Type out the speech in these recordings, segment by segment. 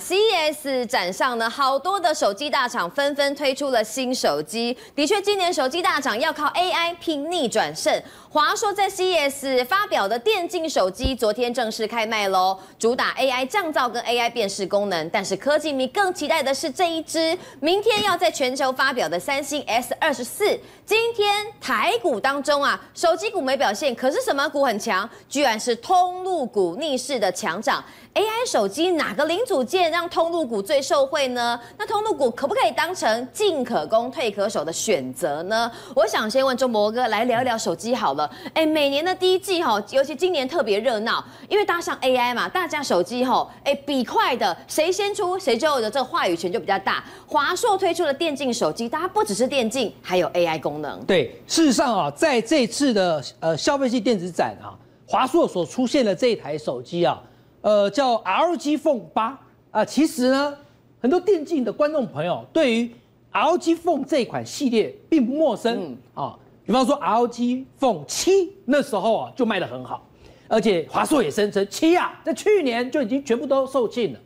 CES 展上呢，好多的手机大厂纷纷推出了新手机。的确，今年手机大厂要靠 AI 拼逆转胜。华硕在 CES 发表的电竞手机，昨天正式开卖喽，主打 AI 降噪跟 AI 辨识功能。但是科技迷更期待的是这一支明天要在全球发表的三星 S 二十四。今天台股当中啊，手机股没表现，可是什么股很强？居然是通路股逆势的强涨。AI 手机哪个零组件让通路股最受惠呢？那通路股可不可以当成进可攻退可守的选择呢？我想先问周博哥来聊一聊手机好了。哎，每年的第一季哈，尤其今年特别热闹，因为搭上 AI 嘛，大家手机哈，哎，比快的谁先出谁就有的这个话语权就比较大。华硕推出了电竞手机，大家不只是电竞，还有 AI 功能。对，事实上啊，在这次的呃消费性电子展啊，华硕所出现的这一台手机啊。呃，叫 ROG Phone 8啊，其实呢，很多电竞的观众朋友对于 ROG Phone 这一款系列并不陌生、嗯、啊。比方说 ROG Phone 7那时候啊就卖得很好，而且华硕也声称七啊，在去年就已经全部都售罄了。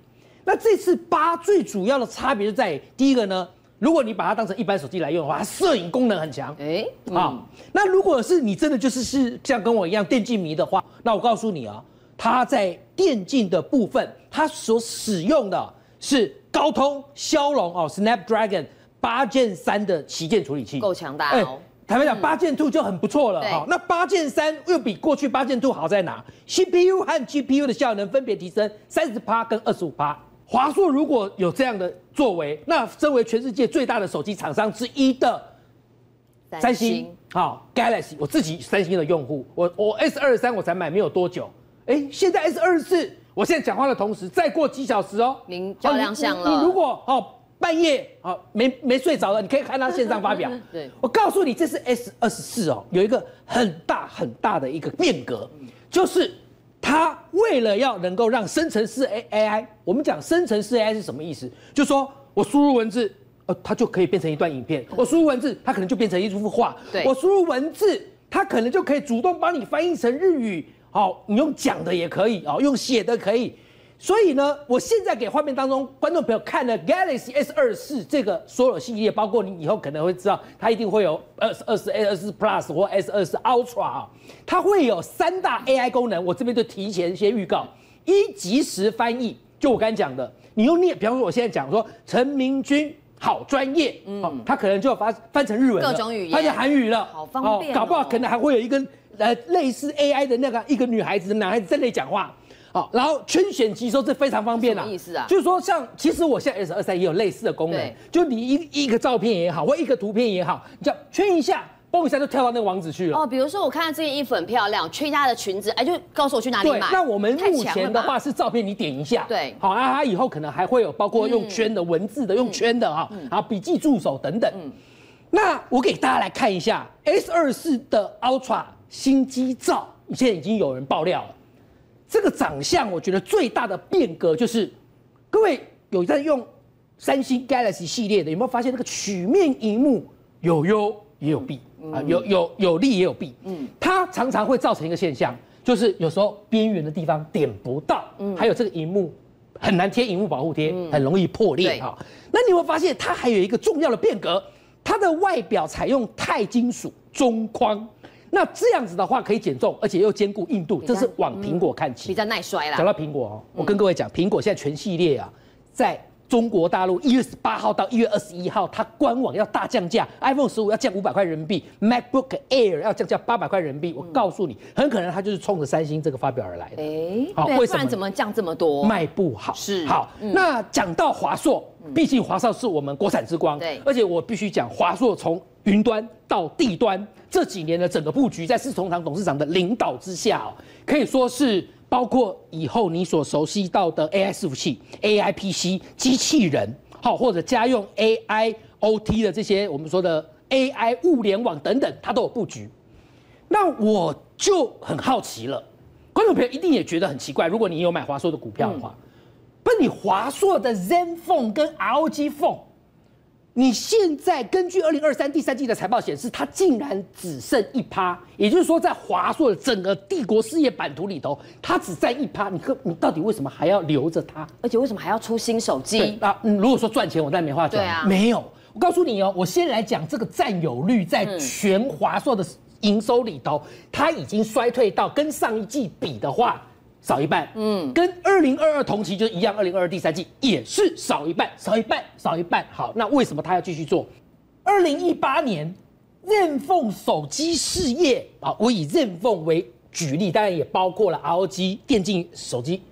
那这次八最主要的差别就在于，第一个呢，如果你把它当成一般手机来用的话，它摄影功能很强。哎，啊，那如果是你真的就是是像跟我一样电竞迷的话，那我告诉你啊。它在电竞的部分，它所使用的是高通骁龙哦，Snapdragon 八 Gen 三的旗舰处理器，够强大哦。坦白讲，八 Gen two 就很不错了哈。那八 Gen 三又比过去八 Gen two 好在哪？CPU 和 GPU 的效能分别提升三十趴跟二十五趴。华硕如果有这样的作为，那身为全世界最大的手机厂商之一的三星，好 Galaxy，我自己三星的用户，我我 S 二三我才买没有多久。哎，现在 S 二十四，我现在讲话的同时，再过几小时哦，您就亮相了。你如果哦半夜哦没没睡着了，你可以看他线上发表。对，我告诉你，这是 S 二十四哦，有一个很大很大的一个变革，就是它为了要能够让生成式 AI，我们讲生成式 AI 是什么意思？就是说我输入文字，呃，它就可以变成一段影片；我输入文字，它可能就变成一幅画；对我输入文字，它可能就可以主动帮你翻译成日语。好，你用讲的也可以哦，用写的可以。所以呢，我现在给画面当中观众朋友看了 Galaxy S 二十四这个所有系列，包括你以后可能会知道，它一定会有 S 二十、S 二四 Plus 或 S 二四 Ultra 啊，它会有三大 AI 功能。我这边就提前先预告：一、即时翻译，就我刚才讲的，你用念，比方说我现在讲说陈明君好专业，嗯，他可能就要翻翻成日文，各种语言，翻成韩语了，好方便、哦，搞不好可能还会有一根。呃，类似 AI 的那个一个女孩子、男孩子在那里讲话，好，然后圈选即收，这非常方便啊。什么意思啊？就是说，像其实我现在 S 二三也有类似的功能，就你一一个照片也好，或一个图片也好，你叫圈一下，嘣一下就跳到那个网址去了。哦，比如说我看到这件衣服很漂亮，圈一下她的裙子，哎，就告诉我去哪里买。那我们目前的话是照片，你点一下，对，好，那它以后可能还会有包括用圈的文字的，用圈的哈，然后笔记助手等等。嗯，那我给大家来看一下 S 二四的 Ultra。新机照，现在已经有人爆料了。这个长相，我觉得最大的变革就是，各位有在用三星 Galaxy 系列的，有没有发现那个曲面荧幕有优也有弊啊？有有有利也有弊。嗯，它常常会造成一个现象，就是有时候边缘的地方点不到，嗯，还有这个荧幕很难贴荧幕保护贴，很容易破裂哈。那你有没有发现它还有一个重要的变革？它的外表采用钛金属中框。那这样子的话可以减重，而且又兼顾硬度，这是往苹果看齐，比较耐摔啦。讲到苹果哦，我跟各位讲，苹果现在全系列啊，在中国大陆一月十八号到一月二十一号，它官网要大降价，iPhone 十五要降五百块人民币，MacBook Air 要降价八百块人民币。我告诉你，很可能它就是冲着三星这个发表而来的。哎，好，为什么？不然怎么降这么多？卖不好。是。好，那讲到华硕，毕竟华硕是我们国产之光。对。而且我必须讲，华硕从云端到地端这几年的整个布局，在四重堂董事长的领导之下哦，可以说是包括以后你所熟悉到的 AI 伺服器、AI PC、机器人，好或者家用 AI OT 的这些我们说的 AI 物联网等等，它都有布局。那我就很好奇了，观众朋友一定也觉得很奇怪，如果你有买华硕的股票的话，不，你华硕的 ZenFone 跟 ROG Phone。你现在根据二零二三第三季的财报显示，它竟然只剩一趴，也就是说，在华硕的整个帝国事业版图里头，它只占一趴。你可你到底为什么还要留着它？而且为什么还要出新手机？啊，如果说赚钱，我当然没话讲。对啊，没有。我告诉你哦，我先来讲这个占有率，在全华硕的营收里头，它已经衰退到跟上一季比的话。少一半，嗯，跟二零二二同期就一样，二零二二第三季也是少一半，少一半，少一半。好，那为什么他要继续做？二零一八年，ZenFone 手机事业啊，我以 ZenFone 为举例，当然也包括了 ROG 电竞手机，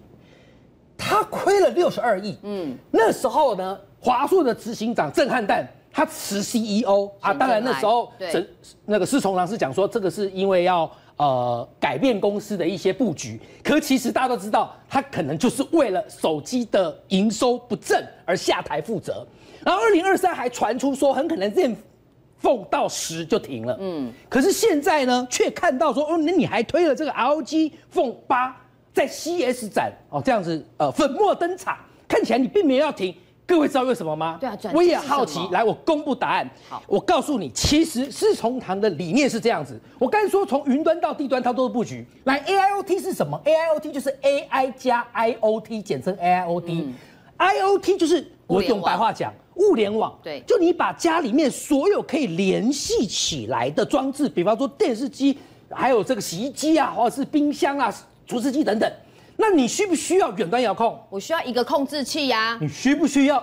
他亏了六十二亿，嗯，那时候呢，华硕的执行长郑汉旦他辞 CEO 啊，当然那时候对那个施崇良是讲说，这个是因为要。呃，改变公司的一些布局，可其实大家都知道，他可能就是为了手机的营收不振而下台负责。然后二零二三还传出说，很可能 ZenFone 到十就停了。嗯，可是现在呢，却看到说，哦，那你还推了这个 ROG Phone 八在 CES 展哦，这样子呃粉墨登场，看起来你并没有要停。各位知道为什么吗？对啊，我也好奇。来，我公布答案。好，我告诉你，其实施崇棠的理念是这样子。我刚才说，从云端到地端，它都是布局。来，AIoT 是什么？AIoT 就是 AI 加 IoT，简称 AIoT。嗯、IoT 就是我用白话讲，物联网。对，就你把家里面所有可以联系起来的装置，比方说电视机，还有这个洗衣机啊，或者是冰箱啊、除湿机等等。那你需不需要远端遥控？我需要一个控制器呀、啊。你需不需要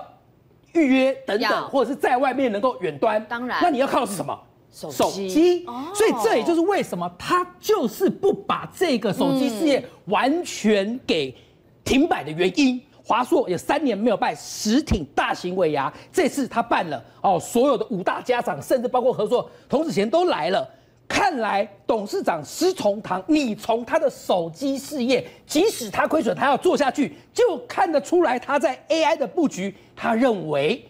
预约等等，或者是在外面能够远端？当然。那你要靠的是什么？手机。所以这也就是为什么他就是不把这个手机事业完全给停摆的原因。华硕有三年没有办实体大型尾牙，这次他办了哦，所有的五大家长，甚至包括合作童子贤都来了。看来董事长施崇棠，你从他的手机事业，即使他亏损，他要做下去，就看得出来他在 AI 的布局，他认为。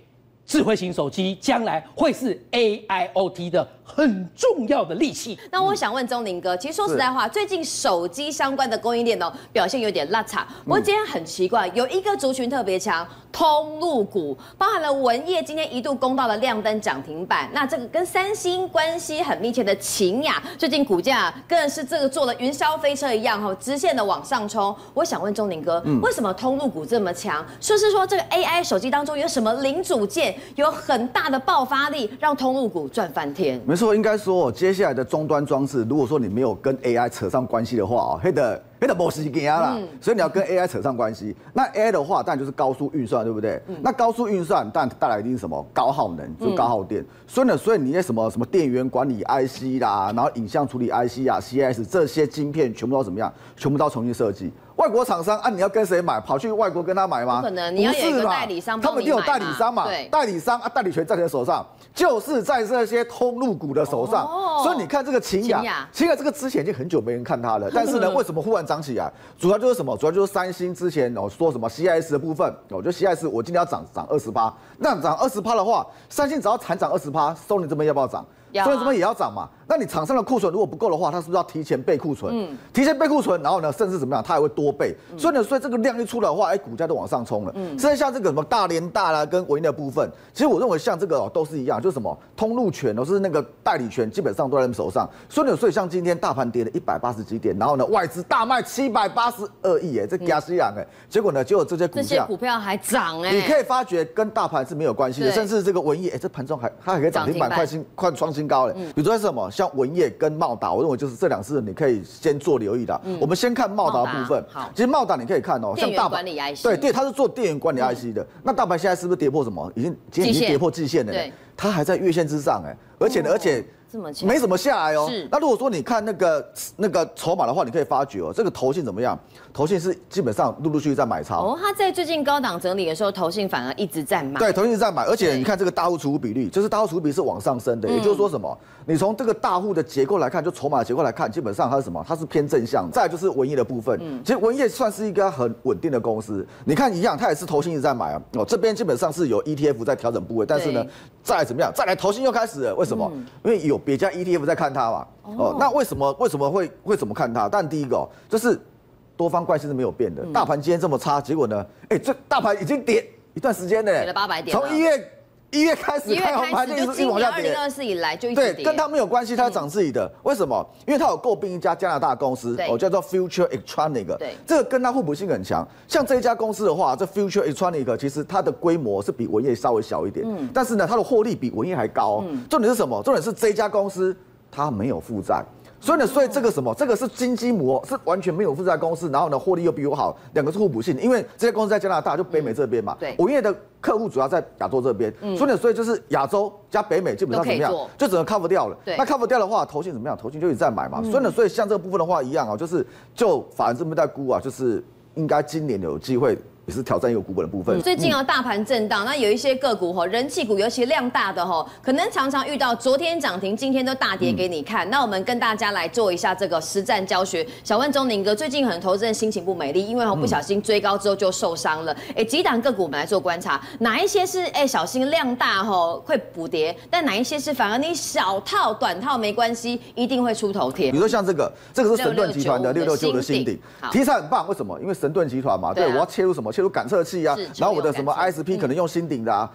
智慧型手机将来会是 AIoT 的很重要的利器。那我想问钟林哥，其实说实在话，最近手机相关的供应链哦表现有点拉差。不过今天很奇怪，有一个族群特别强，通路股，包含了文业今天一度攻到了亮灯涨停板。那这个跟三星关系很密切的秦雅，最近股价更是这个做了云霄飞车一样哈，直线的往上冲。我想问钟林哥，为什么通路股这么强？说是说这个 AI 手机当中有什么零组件？有很大的爆发力，让通路股赚翻天。没错，应该说，接下来的终端装置，如果说你没有跟 AI 扯上关系的话啊，黑的。黑的模式给压了，所以你要跟 AI 扯上关系。那 AI 的话，当然就是高速运算，对不对？嗯、那高速运算，当然带来一定是什么高耗能，就高耗电。嗯、所以呢，所以你那什么什么电源管理 IC 啦，然后影像处理 IC 啊，CIS 这些晶片全部都怎么样？全部都要重新设计。外国厂商啊，你要跟谁买？跑去外国跟他买吗？不可能，你要有代理商，他们一定有代理商嘛？对，代理商啊，代理权在谁手上？就是在这些通路股的手上。哦、所以你看这个秦雅，秦雅这个之前已经很久没人看它了，但是呢，为什么忽然涨起来？主要就是什么？主要就是三星之前哦说什么 CIS 的部分，我觉得 CIS 我今天要涨涨二十八，那涨二十八的话，三星只要惨涨二十趴，收你这边要不要涨？所以这边也要涨嘛？那你厂商的库存如果不够的话，它是不是要提前备库存？嗯，提前备库存，然后呢，甚至怎么样，它还会多备。所以呢，所以这个量一出来的话，哎，股价都往上冲了。嗯，甚至像这个什么大连大啦，跟文曄的部分，其实我认为像这个哦，都是一样，就是什么通路权都是那个代理权，基本上都在他们手上。所以呢，所以像今天大盘跌了一百八十几点，然后呢，外资大卖七百八十二亿，哎，这加西洋哎，结果呢，结果这些股价，这些股票还涨哎，你可以发觉跟大盘是没有关系的，甚至这个文艺，哎，这盘中还它还可以涨停板快新快创新高嘞。比如说是什么，像文业跟茂达，我认为就是这两次你可以先做留意的。嗯、我们先看茂达的部分。好，其实茂达你可以看哦、喔，像大白对对，它是做电源管理 IC 的。嗯、那大白现在是不是跌破什么？已经今天已经跌破季线了。对，它还在月线之上哎，而且呢，而且。没怎么下来哦。是。那如果说你看那个那个筹码的话，你可以发觉哦，这个投信怎么样？投信是基本上陆陆续续在买超。哦，他在最近高档整理的时候，投信反而一直在买。对，投信一直在买，而且你看这个大户持股比率，就是大户持股比例是往上升的。也就是说什么？你从这个大户的结构来看，就筹码的结构来看，基本上它是什么？它是偏正向。再来就是文业的部分，嗯其实文业算是一个很稳定的公司。你看一样，它也是投信一直在买啊。哦，这边基本上是有 ETF 在调整部位，但是呢，再来怎么样？再来投信又开始了，为什么？因为有别家 ETF 在。看它嘛，哦，那为什么为什么会会怎么看它？但第一个哦，就是多方关系是没有变的。大盘今天这么差，结果呢？哎，这大盘已经跌一段时间了，跌了八百点，从一月一月开始开红盘就一直往下跌。二零二四以来就一直跌。对，跟他没有关系，它涨自己的。为什么？因为它有诟病一家加拿大公司，哦，叫做 Future Electronic。对，这个跟它互补性很强。像这一家公司的话，这 Future Electronic 其实它的规模是比文业稍微小一点，嗯，但是呢，它的获利比文业还高。嗯，重点是什么？重点是这一家公司它没有负债。所以呢，所以这个什么，这个是金鸡母，是完全没有负债公司，然后呢，获利又比我好，两个是互补性。因为这些公司在加拿大，就北美这边嘛。对。文曄的客户主要在亚洲这边，所以呢，所以就是亚洲加北美基本上怎么样，就只能 cover 掉了。对。那 cover 掉的话，投信怎么样？投信就一直在买嘛。所以呢，所以像这个部分的话一样啊，就是就法人这边在估啊，就是应该今年有机会。也是挑战一个股本的部分。最近啊，大盘震荡，那有一些个股哈，人气股，尤其量大的哈，可能常常遇到昨天涨停，今天都大跌给你看。那我们跟大家来做一下这个实战教学。小问钟宁哥，最近很多投资人心情不美丽，因为哈不小心追高之后就受伤了。哎，几档个股我们来做观察，哪一些是哎小心量大哈会补跌，但哪一些是反而你小套短套没关系，一定会出头天。比如说像这个，这个是神盾集团的六六九的新顶，题材很棒，为什么？因为神盾集团嘛，对，我要切入什么？切入感测器啊。然后我的什么 ISP 可能用新鼎的啊，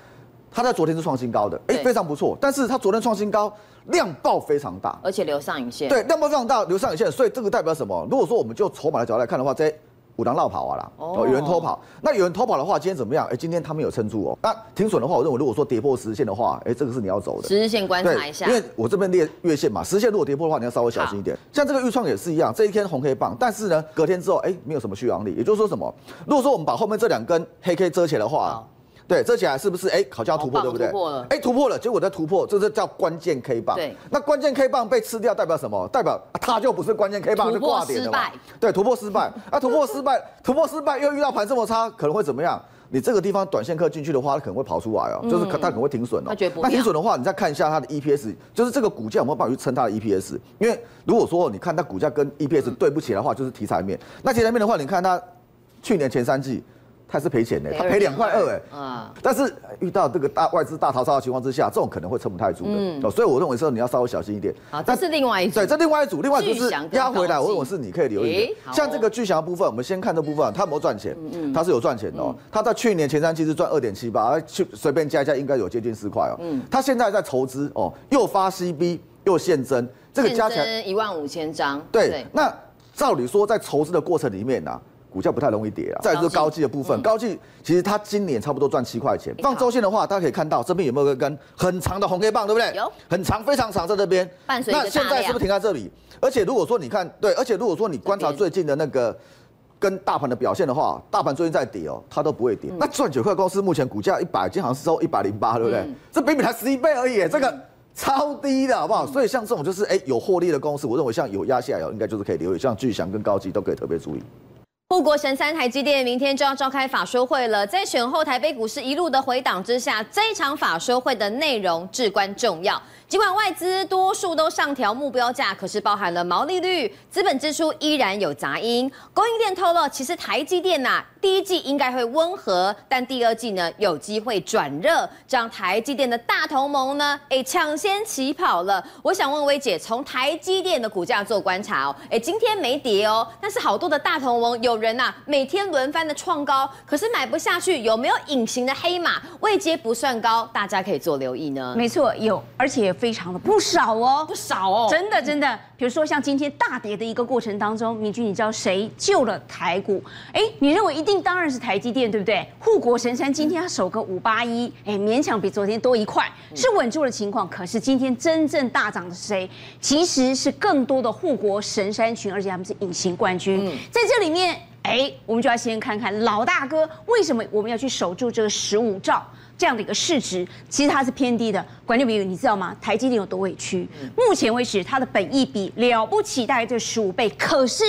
它在昨天是创新高的，哎，非常不错。但是它昨天创新高，量爆非常大，而且留上影线。对，量爆非常大，留上影线。所以这个代表什么？如果说我们就筹码的角度来看的话，这五郎绕跑啊啦，哦，有人偷跑。那有人偷跑的话，今天怎么样？哎，今天他们有撑住哦。那停损的话，我认为如果说跌破十日线的话，哎，这个是你要走的。十日线观察一下，因为我这边列月线嘛，十日线如果跌破的话，你要稍微小心一点。像这个预创也是一样，这一天红黑棒，但是呢，隔天之后，哎，没有什么续航力。也就是说什么？如果说我们把后面这两根黑 K 遮起来的话。对，遮起来是不是？哎，好像要突破，对不对？突破了。哎，突破了，结果在突破，这是叫关键 K 棒。对。那关键 K 棒被吃掉，代表什么？代表它就不是关键 K 棒，就挂点的嘛。对，突破失败。啊，突破失败，突破失败，又遇到盘这么差，可能会怎么样？你这个地方短线客进去的话，它可能会跑出来哦，就是它可能会停损哦。那停损的话，你再看一下它的 EPS，就是这个股价有没有办法去撑它的 EPS？因为如果说你看它股价跟 EPS 对不起来的话，就是题材面。那题材面的话，你看它去年前三季。他是赔钱的，他赔两块二哎，啊！但是遇到这个大外资大逃杀的情况之下，这种可能会撑不太住的，哦，所以我认为说你要稍微小心一点。好，这是另外一组，对，这另外一组，另外一组是压回来，我认为是你可以留意的。像这个巨祥的部分，我们先看这部分，它有没有赚钱？嗯，它是有赚钱的哦。它在去年前三季是赚二点七八，去随便加一加，应该有接近四块哦。嗯，它现在在筹资哦，又发 CB 又现增，这个加起来一万五千张。对，那照理说在筹资的过程里面呢？股价不太容易跌啊。再就是高技的部分，高技其实它今年差不多赚七块钱。放周线的话，大家可以看到这边有没有一根很长的红 K 棒，对不对？有，很长，非常长，在这边。那现在是不是停在这里？而且如果说你看，对，而且如果说你观察最近的那个跟大盘的表现的话，大盘最近在跌哦，它都不会跌。那赚九块公司目前股价一百，今天好像是收一百零八，对不对？这比比才十一倍而已，这个超低的好不好？所以像这种就是哎有获利的公司，我认为像有压下来，应该就是可以留意，像巨祥跟高技都可以特别注意。护国神三台积电明天就要召开法说会了，在选后台北股市一路的回档之下，这一场法说会的内容至关重要。尽管外资多数都上调目标价，可是包含了毛利率、资本支出依然有杂音。供应链透露，其实台积电呐、第一季应该会温和，但第二季呢有机会转热，这样台积电的大同盟呢，哎，抢先起跑了。我想问薇姐，从台积电的股价做观察哦，哎，今天没跌哦，但是好多的大同盟有人呐、啊，每天轮番的创高，可是买不下去，有没有隐形的黑马？位阶不算高，大家可以做留意呢。没错，有，而且。非常的不少哦，不少哦，真的真的。比如说像今天大跌的一个过程当中，明君你知道谁救了台股？哎，你认为一定当然是台积电，对不对？护国神山今天它守个五八一，哎，勉强比昨天多一块，是稳住的情况。可是今天真正大涨的是谁？其实是更多的护国神山群，而且他们是隐形冠军。嗯、在这里面，哎，我们就要先看看老大哥为什么我们要去守住这个十五兆。这样的一个市值，其实它是偏低的。管理朋友，你知道吗？台积电有多委屈？目前为止，它的本益比了不起，大概这十五倍。可是，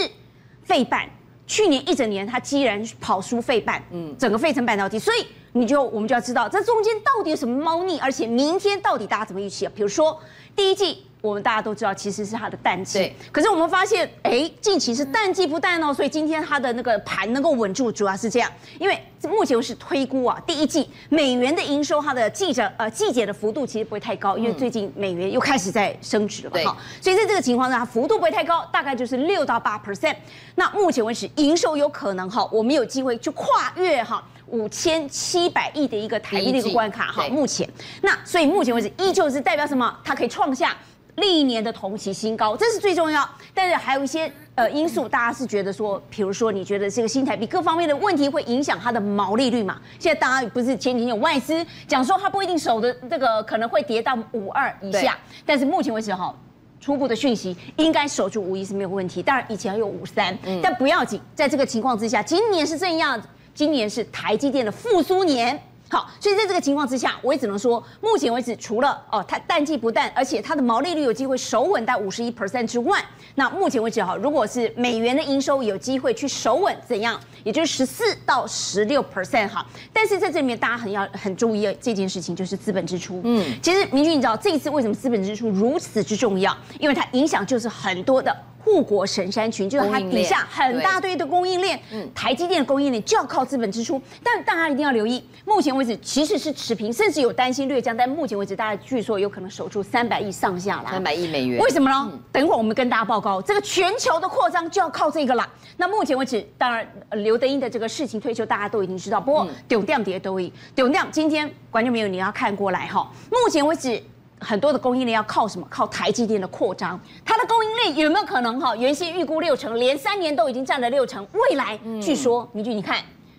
费半去年一整年，它既然跑输费半，嗯，整个费城半导体，所以你就我们就要知道，这中间到底有什么猫腻？而且明天到底大家怎么预期啊？比如说，第一季我们大家都知道，其实是它的淡季。可是我们发现，哎，近期是淡季不淡哦，所以今天它的那个盘能够稳住，主要是这样。因为目前是推估啊，第一季美元的营收，它的季着呃季节的幅度其实不会太高，因为最近美元又开始在升值了嘛。哈。所以在这个情况下，它幅度不会太高，大概就是六到八 percent。那目前为止，营收有可能哈，我们有机会去跨越哈五千七百亿的一个台币的一个关卡哈。目前，那所以目前为止，依旧是代表什么？它可以创下。历年的同期新高，这是最重要。但是还有一些呃因素，大家是觉得说，比如说你觉得这个新台币各方面的问题会影响它的毛利率嘛？现在大家不是前几天有外资讲说它不一定守的这个可能会跌到五二以下，但是目前为止哈，初步的讯息应该守住五一是没有问题。当然以前有五三，但不要紧，在这个情况之下，今年是这样，今年是台积电的复苏年。好，所以在这个情况之下，我也只能说，目前为止，除了哦，它淡季不淡，而且它的毛利率有机会守稳在五十一 percent 之外，那目前为止哈，如果是美元的营收有机会去守稳，怎样？也就是十四到十六 percent 哈。但是在这里面，大家很要很注意的这件事情，就是资本支出。嗯，其实明君，你知道这一次为什么资本支出如此之重要？因为它影响就是很多的。护国神山群就是它底下很大堆的供应链，嗯，台积电的供应链就要靠资本支出，但大家一定要留意，目前为止其实是持平，甚至有担心略降，但目前为止大家据说有可能守住三百亿上下啦。三百亿美元，为什么呢？等一会儿我们跟大家报告，这个全球的扩张就要靠这个啦。那目前为止，当然刘德英的这个事情退休大家都已经知道，不过丢掉跌都已丢掉，今天观众朋友你要看过来哈，目前为止。很多的供应链要靠什么？靠台积电的扩张，它的供应链有没有可能哈？原先预估六成，连三年都已经占了六成，未来据说，明君你看，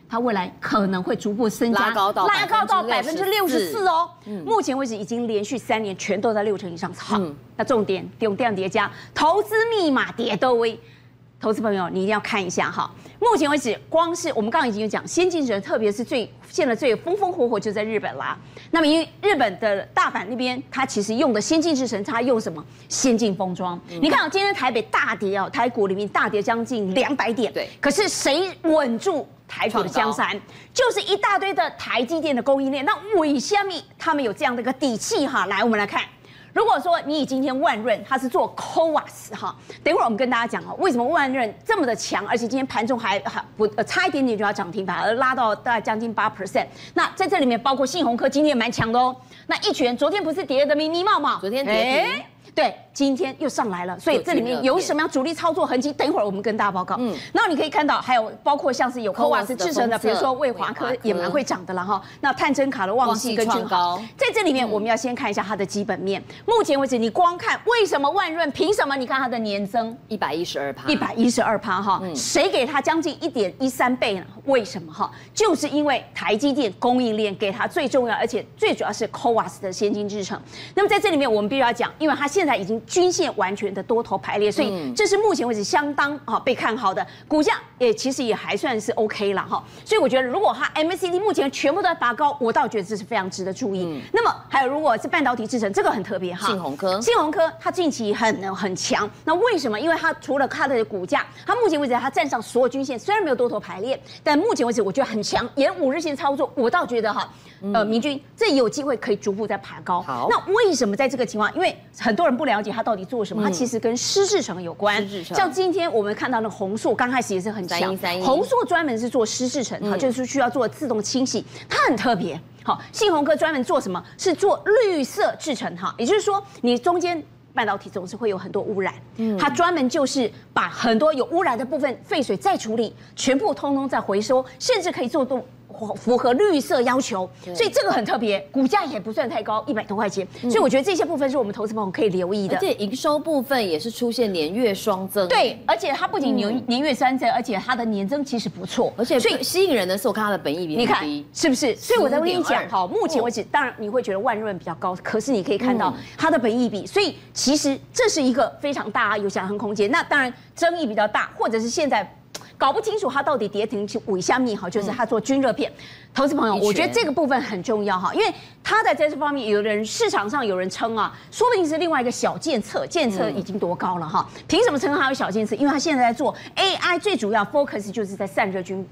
它未来可能会逐步增加，拉高到拉高到百分之六十四哦。目前为止已经连续三年全都在六成以上。好，那重点用这样叠加，投资密码叠都威。投资朋友，你一定要看一下哈。目前为止，光是我们刚刚已经有讲，先进制程，特别是最现在最风风火火就在日本啦。那么因为日本的大阪那边，它其实用的先进制程，它用什么？先进封装。嗯、你看啊，今天台北大跌啊，台股里面大跌将近两百点。对。可是谁稳住台股的江山？就是一大堆的台积电的供应链。那为什么他们有这样的一个底气哈？来，我们来看。如果说你以今天万润它是做 CoWoS 哈，等会儿我们跟大家讲哦，为什么万润这么的强，而且今天盘中还还不呃差一点点就要涨停板，而拉到大概将近八 percent。那在这里面包括信鸿科今天也蛮强的哦。那一拳昨天不是跌的迷迷冒冒，昨天跌停。对，今天又上来了，所以这里面有什么样主力操作痕迹？等一会儿我们跟大家报告。嗯，然后你可以看到，还有包括像是有 CoWoS 制成的，比如说魏华科也蛮会涨的了哈。那探针卡的旺季跟君豪，在这里面我们要先看一下它的基本面。目前为止，你光看为什么万润凭什么？你看它的年增一百一十二趴，一百一十二趴哈，谁给它将近一点一三倍呢？为什么哈？就是因为台积电供应链给它最重要，而且最主要是 CoWoS 的先进制成。那么在这里面，我们必须要讲，因为它现在已经均线完全的多头排列，所以这是目前为止相当啊被看好的股价，也其实也还算是 OK 了哈。所以我觉得，如果它 MACD 目前全部都在拔高，我倒觉得这是非常值得注意。嗯、那么还有，如果是半导体制成，这个很特别哈。信鸿科，信鸿科它近期很很强，那为什么？因为它除了它的股价，它目前为止它站上所有均线，虽然没有多头排列，但目前为止我觉得很强。沿五日线操作，我倒觉得哈，呃，明君这有机会可以逐步在爬高。好，那为什么在这个情况？因为很多人不了解。它到底做什么？它其实跟湿制成有关。像今天我们看到的红硕，刚开始也是很强。红硕专门是做湿制成，哈，就是需要做自动清洗，它很特别。好，信鸿科专门做什么？是做绿色制成，哈，也就是说，你中间半导体总是会有很多污染，它专门就是把很多有污染的部分废水再处理，全部通通再回收，甚至可以做动。符合绿色要求，所以这个很特别，股价也不算太高，一百多块钱。所以我觉得这些部分是我们投资朋友可以留意的。而且营收部分也是出现年月双增。对，而且它不仅年年月双增，而且它的年增其实不错。而且最吸引人的是，我看它的本益比，你看是不是？所以我在跟你讲，好，目前为止，当然你会觉得万润比较高，可是你可以看到它的本益比，所以其实这是一个非常大有想象空间。那当然争议比较大，或者是现在。搞不清楚它到底跌停去尾下密哈，就是它做均热片。投资朋友，我觉得这个部分很重要哈，因为它在这方面，有人市场上有人称啊，说不定是另外一个小建策，建策已经多高了哈？凭什么称它为小建策？因为它现在在做 AI，最主要 focus 就是在散热均，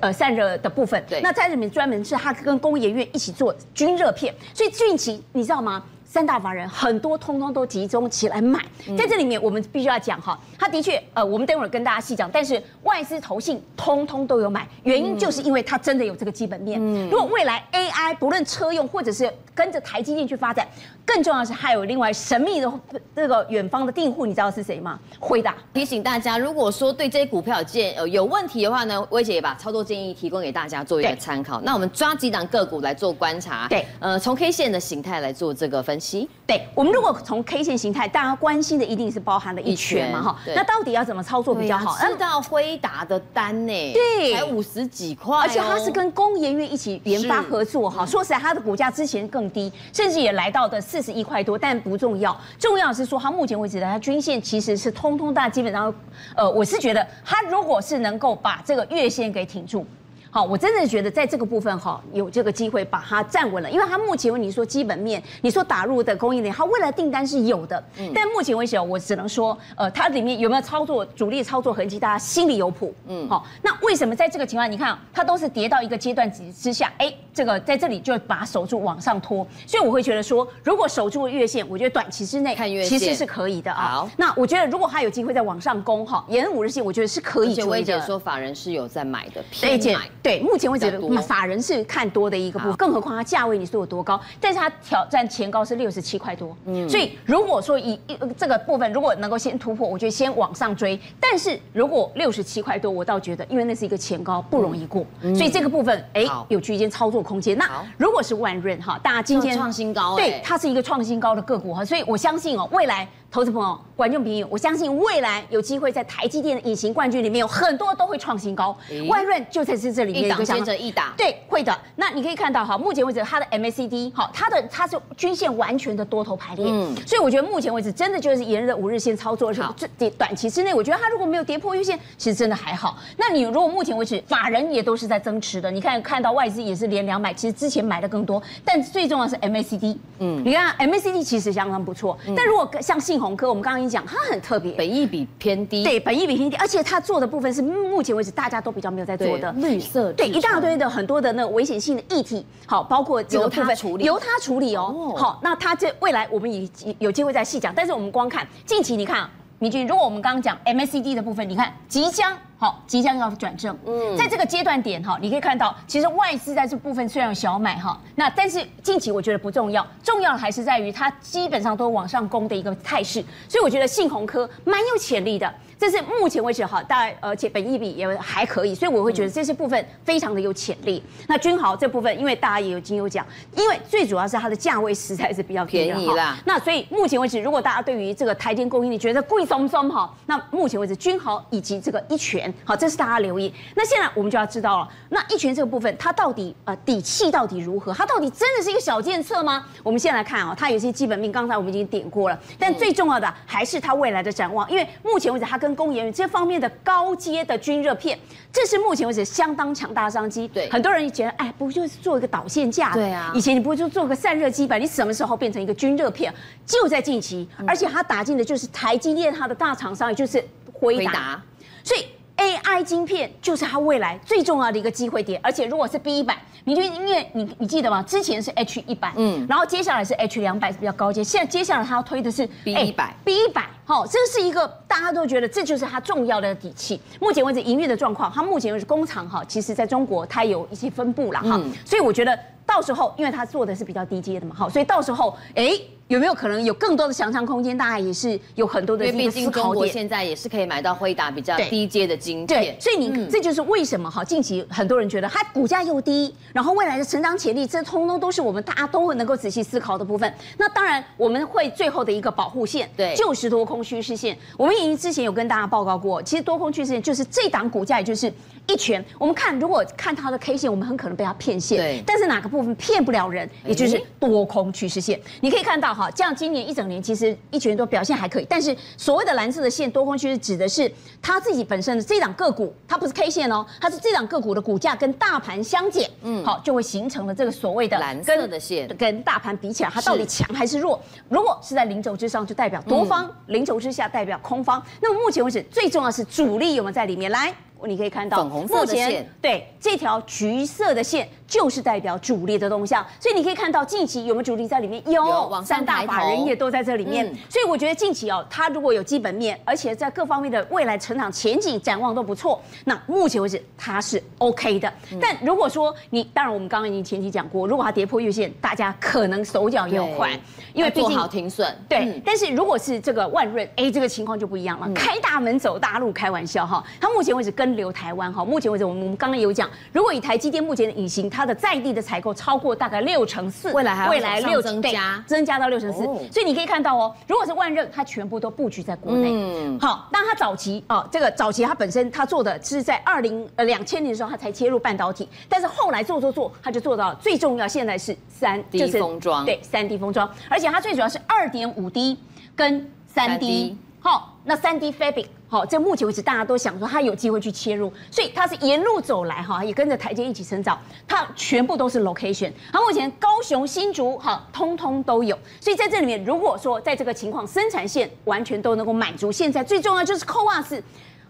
呃散热的部分。对，那在里面专门是它跟工研院一起做均热片，所以俊奇你知道吗？三大法人很多通通都集中起来买，在这里面我们必须要讲哈，它的确呃，我们等会儿跟大家细讲，但是外资投信通通都有买，原因就是因为它真的有这个基本面。如果未来 AI 不论车用或者是跟着台积电去发展，更重要的是还有另外神秘的这个远方的订户，你知道是谁吗？辉达。提醒大家，如果说对这些股票有建呃有问题的话呢，薇姐也把操作建议提供给大家做一个参考。那我们抓几档个股来做观察，对，呃，从 K 线的形态来做这个分析。对，我们如果从 K 线形态，大家关心的一定是包含了一圈嘛，哈。那到底要怎么操作比较好？知道辉达的单呢？对，才五十几块，而且它是跟工研院一起研发合作，哈。说实在，它的股价之前更低，甚至也来到的四是一块多，但不重要，重要是说它目前为止它均线其实是通通大，基本上，呃，我是觉得它如果是能够把这个月线给挺住。好，我真的觉得在这个部分哈，有这个机会把它站稳了，因为它目前为你说基本面，你说打入的供应链，它未来订单是有的，但目前为止我只能说，呃，它里面有没有操作主力操作痕迹，大家心里有谱，嗯，好，那为什么在这个情况，你看它都是跌到一个阶段之下，哎，这个在这里就把它守住往上拖，所以我会觉得说，如果守住了月线，我觉得短期之内看月线其实是可以的啊。好，那我觉得如果它有机会再往上攻哈，沿五日线，我觉得是可以追的。薇姐说法人是有在买的，偏买。对，目前为止，法人是看多的一个部分，更何况它价位你说有多高，但是它挑战前高是六十七块多，嗯，所以如果说以这个部分如果能够先突破，我觉得先往上追，但是如果六十七块多，我倒觉得因为那是一个前高不容易过，所以这个部分哎有区间操作空间。那如果是万润哈，大家今天创新高，对，它是一个创新高的个股哈，所以我相信哦未来。投资朋友、观众朋友，我相信未来有机会在台积电的隐形冠军里面有很多都会创新高。万润就在这这里面一档接着一档，对，会的。那你可以看到哈，目前为止它的 MACD 好，它的它是均线完全的多头排列，嗯，所以我觉得目前为止真的就是沿着五日线操作，是这短期之内，我觉得它如果没有跌破月线，其实真的还好。那你如果目前为止法人也都是在增持的，你看看到外资也是连两买，其实之前买的更多，但最重要的是 MACD，嗯，你看 MACD 其实相当不错，但如果像信鸿科，我们刚刚已经讲，它很特别，本益比偏低，对，本益比偏低，而且它做的部分是目前为止大家都比较没有在做的。绿色，对，一大堆的很多的那个危险性的议题，好，包括这个部分由它处理，由它处理哦，好，那它这未来我们也有机会再细讲，但是我们光看近期，你看啊，明君，如果我们刚刚讲 MACD 的部分，你看即将。好，即将要转正。嗯，在这个阶段点哈，你可以看到，其实外资在这部分虽然有小买哈，那但是近期我觉得不重要，重要的还是在于它基本上都往上攻的一个态势，所以我觉得信鸿科蛮有潜力的。这是目前为止哈，大概而且本益比也还可以，所以我会觉得这些部分非常的有潜力。那君豪这部分，因为大家也有经有讲，因为最主要是它的价位实在是比较便宜啦。那所以目前为止，如果大家对于这个台电供应，你觉得贵松松哈，那目前为止君豪以及这个一拳。好，这是大家留意。那现在我们就要知道了，那一拳这个部分，它到底呃底气到底如何？它到底真的是一个小建策吗？我们先来看啊，它有些基本面，刚才我们已经点过了。但最重要的还是它未来的展望，因为目前为止它跟工研院这方面的高阶的均热片，这是目前为止相当强大的商机。对，很多人觉得，哎，不就是做一个导线架？对啊，以前你不会就做个散热基板，你什么时候变成一个均热片？就在近期，而且它打进的就是台积电它的大厂商，也就是回答，所以。AI 晶片就是它未来最重要的一个机会点，而且如果是 B 一百，你就因为你你记得吗？之前是 H 一百，嗯，然后接下来是 H 两百是比较高阶，现在接下来他要推的是 B 一百，B 一百，好，这是一个大家都觉得这就是它重要的底气。目前为止营运的状况，它目前为止工厂哈，其实在中国它有一些分布了哈，嗯、所以我觉得到时候因为它做的是比较低阶的嘛，好，所以到时候哎。有没有可能有更多的想象空间？大家也是有很多的这个思考点。毕竟中国现在也是可以买到辉达比较低阶的晶片。对，所以你、嗯、这就是为什么哈，近期很多人觉得它股价又低，然后未来的成长潜力，这通通都是我们大家都能够仔细思考的部分。那当然，我们会最后的一个保护线，对，就是多空趋势线。我们已经之前有跟大家报告过，其实多空趋势线就是这档股价，也就是一拳。我们看，如果看它的 K 线，我们很可能被它骗线。对。但是哪个部分骗不了人？也就是多空趋势线。你可以看到哈，这样今年一整。年其实一群人都表现还可以，但是所谓的蓝色的线多空趋势指的是它自己本身的这档个股，它不是 K 线哦，它是这档个股的股价跟大盘相减，嗯，好，就会形成了这个所谓的蓝色的线，跟大盘比起来，它到底强还是弱？如果是在零轴之上，就代表多方；零轴之下，代表空方。那么目前为止，最重要是主力有没有在里面？来，你可以看到，粉红色的线，对，这条橘色的线。就是代表主力的动向。所以你可以看到近期有没有主力在里面？有，三大法人也都在这里面。嗯、所以我觉得近期哦，它如果有基本面，而且在各方面的未来成长前景展望都不错，那目前为止它是 OK 的。嗯、但如果说你，当然我们刚刚已经前期讲过，如果它跌破月线，大家可能手脚也有快，因为毕竟做好停损。对，嗯、但是如果是这个万润，哎，这个情况就不一样了，嗯、开大门走大路，开玩笑哈。它目前为止跟留台湾哈，目前为止我们我们刚刚有讲，如果以台积电目前的隐形，它的在地的采购超过大概六成四，未来还未来六增加增加到六成四，所以你可以看到哦，如果是万润，它全部都布局在国内。嗯，好，那它早期哦，这个早期它本身它做的是在二零呃两千年的时候，它才切入半导体，但是后来做做做，它就做到最重要，现在是三 D 封装，对，三 D 封装，而且它最主要是二点五 D 跟三 D。好，那三 D Fabric，好，在目前为止大家都想说它有机会去切入，所以它是沿路走来哈，也跟着台阶一起成长，它全部都是 location，它目前高雄、新竹哈，通通都有，所以在这里面，如果说在这个情况，生产线完全都能够满足，现在最重要就是 CoWoS，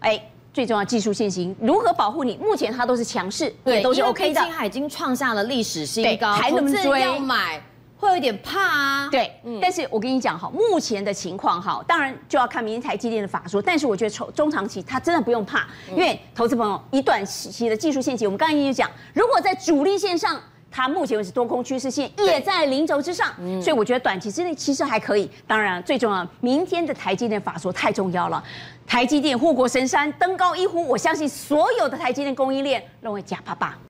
哎，最重要技术线型如何保护你？目前它都是强势，对，也都是 OK 的，已经创下了历史新高，还能追要买。会有点怕啊，对，嗯、但是我跟你讲哈，目前的情况哈，当然就要看明天台积电的法说，但是我觉得中中长期它真的不用怕，因为投资朋友以短期的技术线型，我们刚刚也讲，如果在主力线上，它目前为止多空趋势线也在零轴之上，对所以我觉得短期之内其实还可以。当然最重要，明天的台积电法说太重要了，台积电护国神山登高一呼，我相信所有的台积电供应链认为假爸爸。